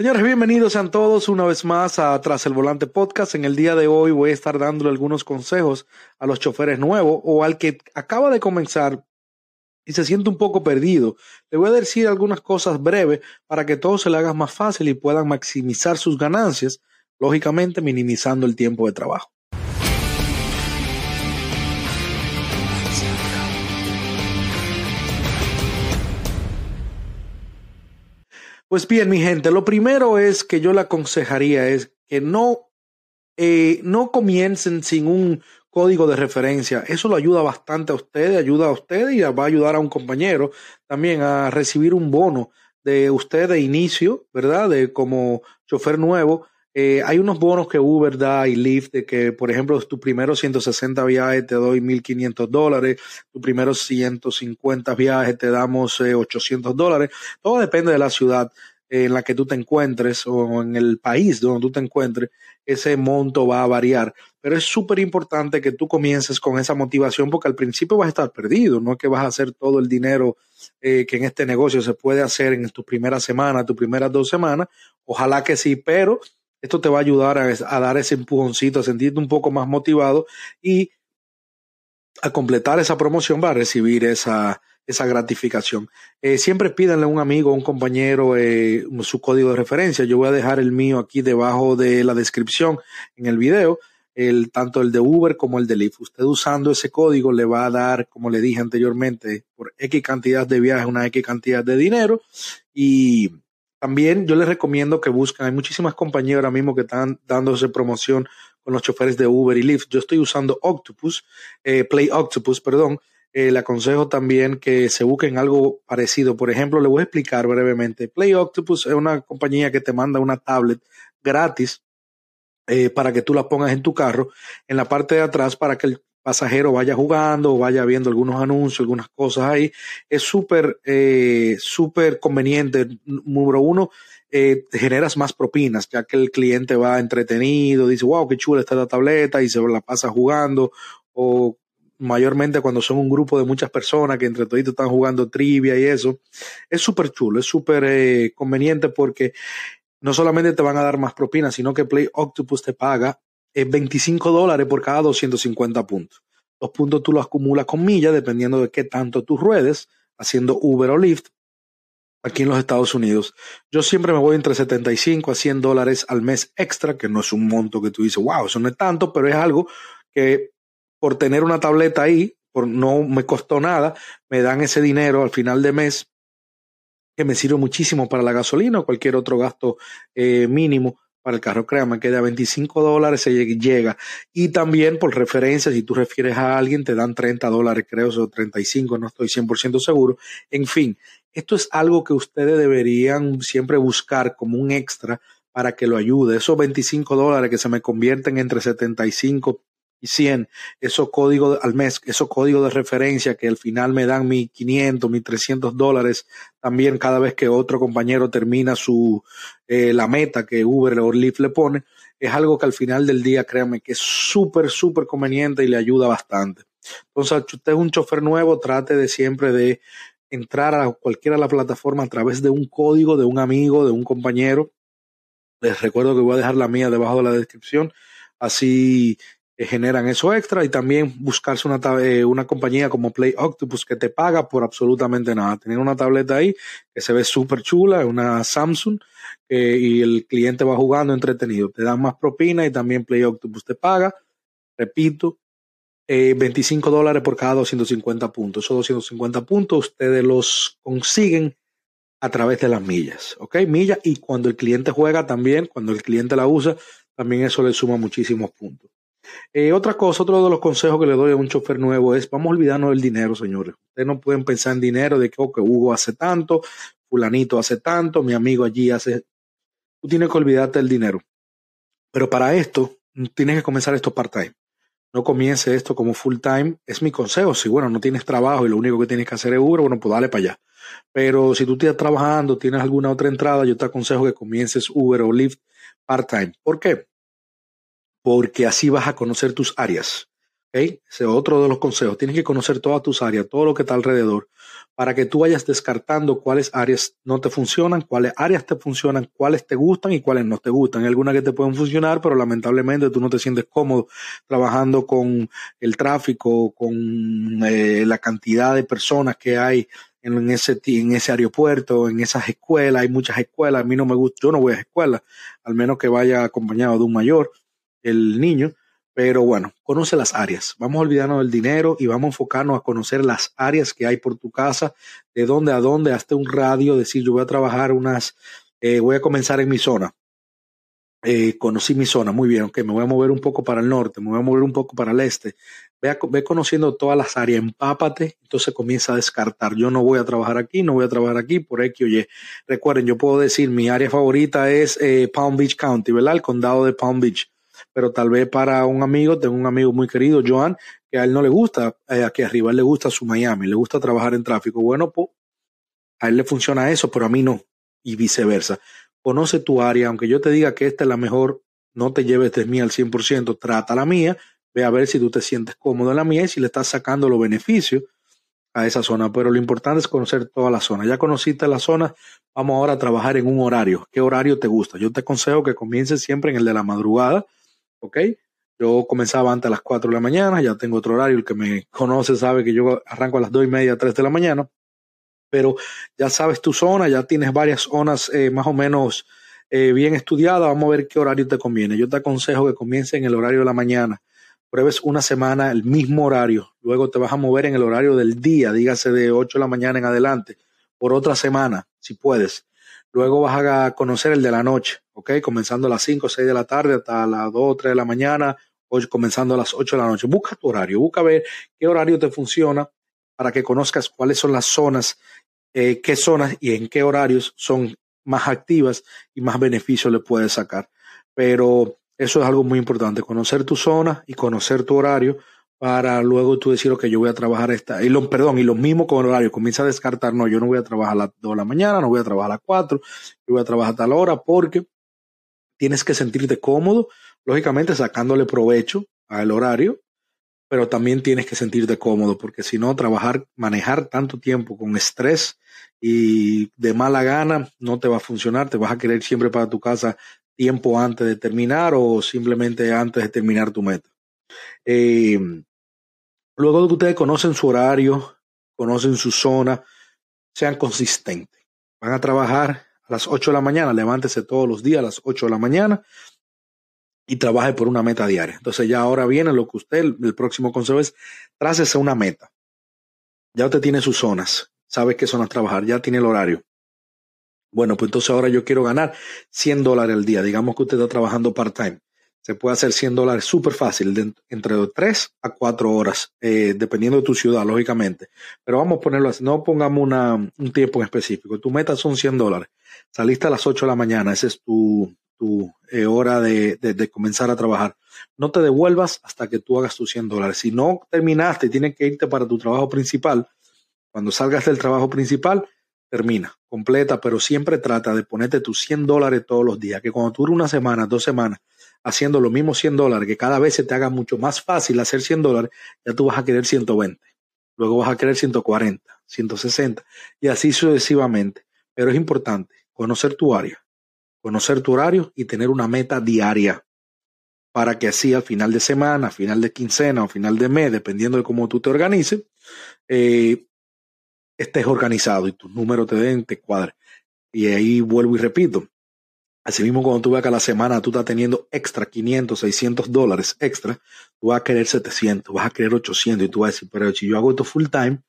Señores, bienvenidos sean todos una vez más a Tras el Volante Podcast. En el día de hoy voy a estar dándole algunos consejos a los choferes nuevos o al que acaba de comenzar y se siente un poco perdido. Le voy a decir algunas cosas breves para que todo se le haga más fácil y puedan maximizar sus ganancias, lógicamente minimizando el tiempo de trabajo. Pues bien, mi gente, lo primero es que yo le aconsejaría es que no, eh, no comiencen sin un código de referencia. Eso lo ayuda bastante a usted, ayuda a usted y va a ayudar a un compañero también a recibir un bono de usted de inicio, ¿verdad? De como chofer nuevo eh, hay unos bonos que Uber da y Lyft, de que, por ejemplo, tu primero 160 viajes te doy 1.500 dólares, tu primero 150 viajes te damos 800 eh, dólares. Todo depende de la ciudad en la que tú te encuentres o en el país donde tú te encuentres, ese monto va a variar. Pero es súper importante que tú comiences con esa motivación porque al principio vas a estar perdido, no es que vas a hacer todo el dinero eh, que en este negocio se puede hacer en tus primeras semanas, tus primeras dos semanas. Ojalá que sí, pero esto te va a ayudar a, dar ese empujoncito, a sentirte un poco más motivado y a completar esa promoción va a recibir esa, esa gratificación. Eh, siempre pídanle a un amigo, a un compañero eh, su código de referencia. Yo voy a dejar el mío aquí debajo de la descripción en el video, el, tanto el de Uber como el de Lyft. Usted usando ese código le va a dar, como le dije anteriormente, por X cantidad de viajes, una X cantidad de dinero y también yo les recomiendo que busquen, hay muchísimas compañías ahora mismo que están dándose promoción con los choferes de Uber y Lyft. Yo estoy usando Octopus, eh, Play Octopus, perdón. Eh, le aconsejo también que se busquen algo parecido. Por ejemplo, le voy a explicar brevemente. Play Octopus es una compañía que te manda una tablet gratis eh, para que tú la pongas en tu carro en la parte de atrás para que el pasajero vaya jugando vaya viendo algunos anuncios, algunas cosas ahí. Es súper, eh, súper conveniente. Número uno, eh, generas más propinas, ya que el cliente va entretenido, dice, wow, qué chula está la tableta y se la pasa jugando. O mayormente cuando son un grupo de muchas personas que entre todos están jugando trivia y eso. Es súper chulo, es súper eh, conveniente porque no solamente te van a dar más propinas, sino que Play Octopus te paga es 25 dólares por cada 250 puntos. Los puntos tú los acumulas con millas dependiendo de qué tanto tú ruedes, haciendo Uber o Lyft aquí en los Estados Unidos. Yo siempre me voy entre 75 a 100 dólares al mes extra, que no es un monto que tú dices, wow, eso no es tanto, pero es algo que por tener una tableta ahí, por no me costó nada, me dan ese dinero al final de mes que me sirve muchísimo para la gasolina o cualquier otro gasto eh, mínimo para el carro, créame que de a 25 dólares se llega. Y también por referencia, si tú refieres a alguien, te dan 30 dólares, creo, o 35, no estoy 100% seguro. En fin, esto es algo que ustedes deberían siempre buscar como un extra para que lo ayude. Esos 25 dólares que se me convierten entre 75 y 100, esos códigos al mes, esos códigos de referencia que al final me dan mis 500, mis 300 dólares también cada vez que otro compañero termina su, eh, la meta que Uber o Lyft le pone, es algo que al final del día, créanme, que es súper, súper conveniente y le ayuda bastante. Entonces, si usted es un chofer nuevo, trate de siempre de entrar a cualquiera de la plataforma a través de un código de un amigo, de un compañero. Les recuerdo que voy a dejar la mía debajo de la descripción. Así generan eso extra y también buscarse una, eh, una compañía como Play Octopus que te paga por absolutamente nada. Tener una tableta ahí que se ve súper chula, una Samsung, y el cliente va jugando entretenido. Te dan más propina y también Play Octopus te paga. Repito, 25 eh, dólares por cada 250 puntos. Esos 250 puntos ustedes los consiguen a través de las millas, ¿ok? Millas y cuando el cliente juega también, cuando el cliente la usa, también eso le suma muchísimos puntos. Eh, otra cosa, otro de los consejos que le doy a un chofer nuevo es, vamos a olvidarnos del dinero, señores. Ustedes no pueden pensar en dinero de que, oh, que Hugo hace tanto, fulanito hace tanto, mi amigo allí hace... Tú tienes que olvidarte del dinero. Pero para esto, tienes que comenzar esto part-time. No comience esto como full-time. Es mi consejo. Si, bueno, no tienes trabajo y lo único que tienes que hacer es Uber, bueno, pues dale para allá. Pero si tú estás trabajando, tienes alguna otra entrada, yo te aconsejo que comiences Uber o Lyft part-time. ¿Por qué? Porque así vas a conocer tus áreas. Ese es otro de los consejos. Tienes que conocer todas tus áreas, todo lo que está alrededor, para que tú vayas descartando cuáles áreas no te funcionan, cuáles áreas te funcionan, cuáles te gustan y cuáles no te gustan. Algunas que te pueden funcionar, pero lamentablemente tú no te sientes cómodo trabajando con el tráfico, con eh, la cantidad de personas que hay en ese, en ese aeropuerto, en esas escuelas. Hay muchas escuelas. A mí no me gusta, yo no voy a escuelas, al menos que vaya acompañado de un mayor, el niño pero bueno, conoce las áreas. Vamos a olvidarnos del dinero y vamos a enfocarnos a conocer las áreas que hay por tu casa, de dónde a dónde, hasta un radio, decir, yo voy a trabajar unas, eh, voy a comenzar en mi zona. Eh, conocí mi zona, muy bien, ok, me voy a mover un poco para el norte, me voy a mover un poco para el este. Ve, ve conociendo todas las áreas, empápate, entonces comienza a descartar. Yo no voy a trabajar aquí, no voy a trabajar aquí por X oye. Recuerden, yo puedo decir, mi área favorita es eh, Palm Beach County, ¿verdad? El condado de Palm Beach pero tal vez para un amigo, tengo un amigo muy querido, Joan, que a él no le gusta eh, aquí arriba, a le gusta su Miami, le gusta trabajar en tráfico. Bueno, pues a él le funciona eso, pero a mí no, y viceversa. Conoce tu área, aunque yo te diga que esta es la mejor, no te lleves de mí al 100%, trata la mía, ve a ver si tú te sientes cómodo en la mía y si le estás sacando los beneficios a esa zona, pero lo importante es conocer toda la zona. Ya conociste la zona, vamos ahora a trabajar en un horario. ¿Qué horario te gusta? Yo te aconsejo que comiences siempre en el de la madrugada, ¿ok? Yo comenzaba antes a las 4 de la mañana, ya tengo otro horario, el que me conoce sabe que yo arranco a las 2 y media, 3 de la mañana, pero ya sabes tu zona, ya tienes varias zonas eh, más o menos eh, bien estudiadas, vamos a ver qué horario te conviene. Yo te aconsejo que comience en el horario de la mañana, pruebes una semana el mismo horario, luego te vas a mover en el horario del día, dígase de 8 de la mañana en adelante, por otra semana, si puedes. Luego vas a conocer el de la noche, ¿ok? Comenzando a las 5 o 6 de la tarde hasta las 2 o 3 de la mañana, o comenzando a las 8 de la noche. Busca tu horario, busca ver qué horario te funciona para que conozcas cuáles son las zonas, eh, qué zonas y en qué horarios son más activas y más beneficios le puedes sacar. Pero eso es algo muy importante, conocer tu zona y conocer tu horario para luego tú decir, ok, yo voy a trabajar esta, y lo, perdón, y lo mismo con el horario, comienza a descartar, no, yo no voy a trabajar a las 2 de la mañana, no voy a trabajar a las 4, yo voy a trabajar a tal hora, porque tienes que sentirte cómodo, lógicamente sacándole provecho al horario, pero también tienes que sentirte cómodo, porque si no, trabajar, manejar tanto tiempo con estrés y de mala gana no te va a funcionar, te vas a querer siempre para tu casa tiempo antes de terminar o simplemente antes de terminar tu meta. Eh, Luego de que ustedes conocen su horario, conocen su zona, sean consistentes. Van a trabajar a las 8 de la mañana, levántese todos los días a las 8 de la mañana y trabaje por una meta diaria. Entonces ya ahora viene lo que usted, el, próximo consejo es, trácese una meta. Ya usted tiene sus zonas, sabe qué zonas trabajar, ya tiene el horario. Bueno, pues entonces ahora yo quiero ganar 100 dólares al día. Digamos que usted está trabajando part-time se puede hacer 100 dólares súper fácil, entre 3 a 4 horas, eh, dependiendo de tu ciudad, lógicamente. Pero vamos a ponerlo así, no pongamos una, un tiempo en específico. Tu meta son 100 dólares. Saliste a las 8 de la mañana, esa es tu, tu eh, hora de, de, comenzar a trabajar. No te devuelvas hasta que tú hagas tus 100 dólares. Si no terminaste y tienes que irte para tu trabajo principal, cuando salgas del trabajo principal, termina, completa, pero siempre trata de ponerte tus 100 dólares todos los días, que cuando tú una semana, dos semanas, haciendo lo mismo 100 dólares, que cada vez se te haga mucho más fácil hacer 100 dólares, ya tú vas a querer 120, luego vas a querer 140, 160 y así sucesivamente. Pero es importante conocer tu área, conocer tu horario y tener una meta diaria para que así al final de semana, final de quincena o final de mes, dependiendo de cómo tú te organices, eh, estés organizado y tus números te den, te cuadren. Y ahí vuelvo y repito, Así mismo, cuando tú veas que a la semana tú estás teniendo extra 500, 600 dólares extra, tú vas a querer 700, vas a querer 800 y tú vas a decir, pero si yo hago esto full time,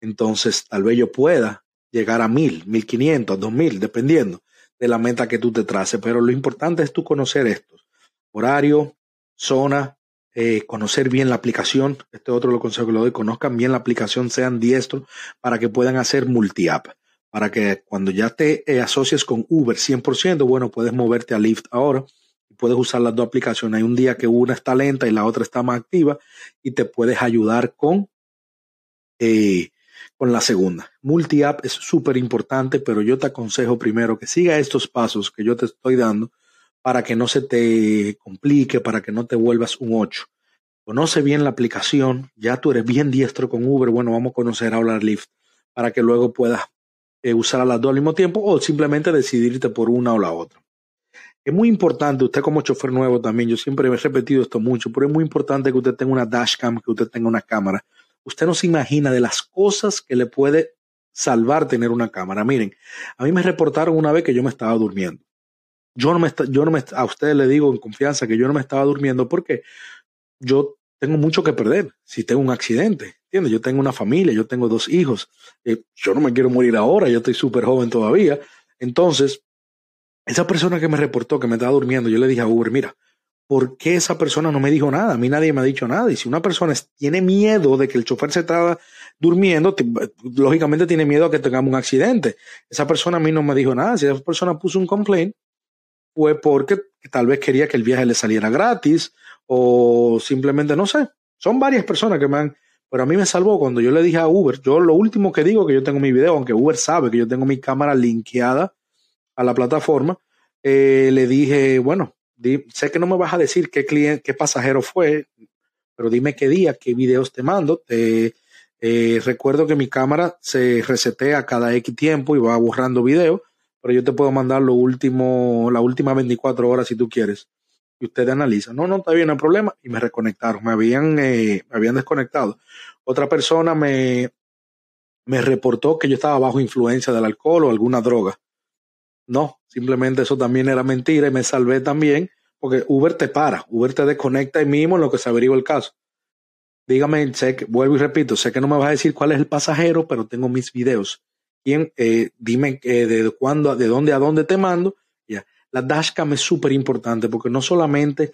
entonces tal vez yo pueda llegar a 1000, 1500, 2000, dependiendo de la meta que tú te traces. Pero lo importante es tú conocer estos. Horario, zona, eh, conocer bien la aplicación. Este otro lo consejo que lo doy. Conozcan bien la aplicación, sean diestros para que puedan hacer multi-app para que cuando ya te eh, asocies con Uber 100%, bueno, puedes moverte a Lyft ahora y puedes usar las dos aplicaciones. Hay un día que una está lenta y la otra está más activa y te puedes ayudar con, eh, con la segunda. Multi-app es súper importante, pero yo te aconsejo primero que siga estos pasos que yo te estoy dando para que no se te complique, para que no te vuelvas un 8. conoce bien la aplicación, ya tú eres bien diestro con Uber, bueno, vamos a conocer ahora Lyft para que luego puedas eh, usar a las dos al mismo tiempo o simplemente decidirte por una o la otra. Es muy importante, usted como chofer nuevo también, yo siempre he repetido esto mucho, pero es muy importante que usted tenga una dashcam, que usted tenga una cámara. Usted no se imagina de las cosas que le puede salvar tener una cámara. Miren, a mí me reportaron una vez que yo me estaba durmiendo. Yo no me, yo no me, a ustedes le digo en confianza que yo no me estaba durmiendo porque yo tengo mucho que perder si tengo un accidente. ¿Entiendes? Yo tengo una familia, yo tengo dos hijos. Eh, yo no me quiero morir ahora, yo estoy súper joven todavía. Entonces, esa persona que me reportó que me estaba durmiendo, yo le dije a Uber, mira, ¿por qué esa persona no me dijo nada? A mí nadie me ha dicho nada. Y si una persona tiene miedo de que el chofer se estaba durmiendo, lógicamente tiene miedo a que tengamos un accidente. Esa persona a mí no me dijo nada. Si esa persona puso un complaint, fue porque tal vez quería que el viaje le saliera gratis o simplemente no sé. Son varias personas que me han, pero a mí me salvó cuando yo le dije a Uber, yo lo último que digo que yo tengo mi video, aunque Uber sabe que yo tengo mi cámara linkeada a la plataforma, eh, le dije, bueno, sé que no me vas a decir qué cliente, qué pasajero fue, pero dime qué día, qué videos te mando. Te, eh, recuerdo que mi cámara se resetea cada X tiempo y va borrando videos, pero yo te puedo mandar lo último, la última 24 horas si tú quieres ustedes analizan. No, no, está bien, no hay problema. Y me reconectaron, me habían, eh, me habían desconectado. Otra persona me, me reportó que yo estaba bajo influencia del alcohol o alguna droga. No, simplemente eso también era mentira y me salvé también porque Uber te para, Uber te desconecta ahí mismo en lo que se averigua el caso. Dígame, sé que, vuelvo y repito, sé que no me vas a decir cuál es el pasajero, pero tengo mis videos. ¿Quién? Eh, dime eh, de cuándo, de dónde a dónde te mando. La dashcam es súper importante porque no solamente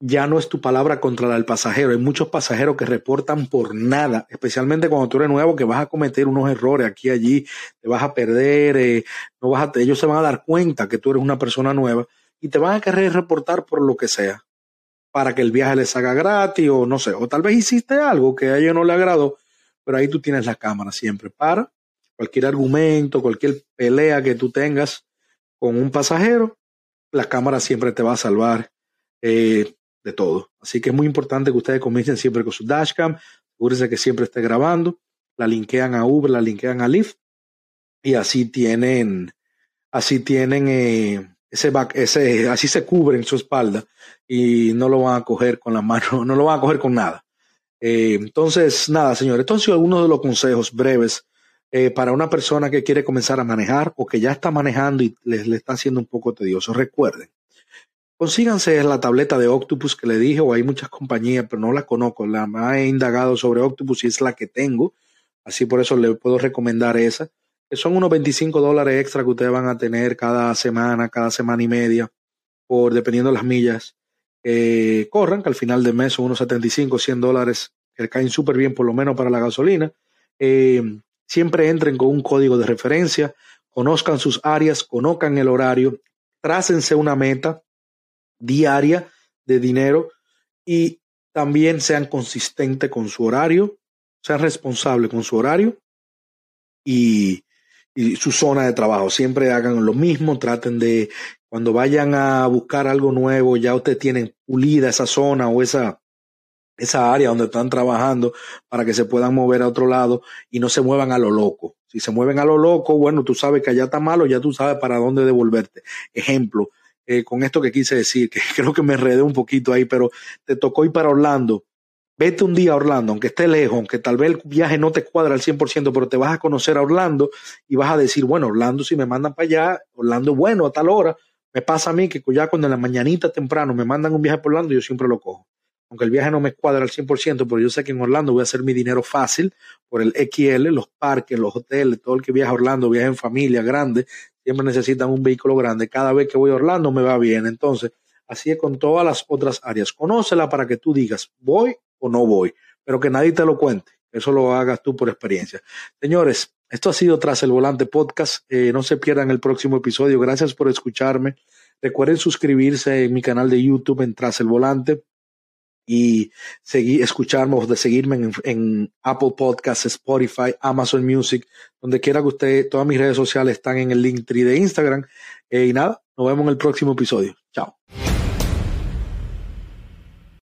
ya no es tu palabra contra el pasajero. Hay muchos pasajeros que reportan por nada, especialmente cuando tú eres nuevo, que vas a cometer unos errores aquí allí, te vas a perder, eh, no vas a, ellos se van a dar cuenta que tú eres una persona nueva y te van a querer reportar por lo que sea, para que el viaje les haga gratis o no sé, o tal vez hiciste algo que a ellos no le agradó, pero ahí tú tienes la cámara siempre para cualquier argumento, cualquier pelea que tú tengas con un pasajero, la cámara siempre te va a salvar. Eh, de todo. Así que es muy importante que ustedes comiencen siempre con su dashcam, asegúrense que siempre esté grabando, la linkean a Uber, la linkean a Lyft y así tienen, así tienen eh, ese, back, ese, así se cubren su espalda y no lo van a coger con la mano, no lo van a coger con nada. Eh, entonces, nada, señores, estos han sido algunos de los consejos breves eh, para una persona que quiere comenzar a manejar o que ya está manejando y le, le está haciendo un poco tedioso. Recuerden, Consíganse la tableta de Octopus que le dije, o hay muchas compañías, pero no la conozco. La más he indagado sobre Octopus y es la que tengo. Así por eso le puedo recomendar esa. Que son unos 25 dólares extra que ustedes van a tener cada semana, cada semana y media, por dependiendo de las millas que corran, que al final de mes son unos 75, 100 dólares que caen súper bien, por lo menos para la gasolina. Eh, siempre entren con un código de referencia, conozcan sus áreas, conozcan el horario, trácense una meta diaria de dinero y también sean consistentes con su horario, sean responsables con su horario y, su zona de trabajo. Siempre hagan lo mismo, traten de, cuando vayan a buscar algo nuevo, ya ustedes tienen pulida esa zona o esa, esa área donde están trabajando para que se puedan mover a otro lado y no se muevan a lo loco. Si se mueven a lo loco, bueno, tú sabes que allá está malo, ya tú sabes para dónde devolverte. Ejemplo, eh, con esto que quise decir, que creo que me enredé un poquito ahí, pero te tocó ir para Orlando. Vete un día a Orlando, aunque esté lejos, aunque tal vez el viaje no te cuadra al 100%, pero te vas a conocer a Orlando y vas a decir, bueno, Orlando si me mandan para allá, Orlando bueno a tal hora, me pasa a mí que ya cuando en la mañanita temprano me mandan un viaje por Orlando, yo siempre lo cojo. Aunque el viaje no me cuadra al 100%, pero yo sé que en Orlando voy a hacer mi dinero fácil por el XL, los parques, los hoteles, todo el que viaja a Orlando, viaja en familia grande, siempre necesitan un vehículo grande. Cada vez que voy a Orlando me va bien. Entonces, así es con todas las otras áreas. Conócela para que tú digas, voy o no voy, pero que nadie te lo cuente. Eso lo hagas tú por experiencia. Señores, esto ha sido Tras el Volante Podcast. Eh, no se pierdan el próximo episodio. Gracias por escucharme. Recuerden suscribirse en mi canal de YouTube en Tras el Volante y seguir, escucharme o de seguirme en, Apple Podcasts, Spotify, Amazon Music, donde quiera que usted, todas mis redes sociales están en el link de Instagram. Eh, y nada, nos vemos en el próximo episodio. Chao.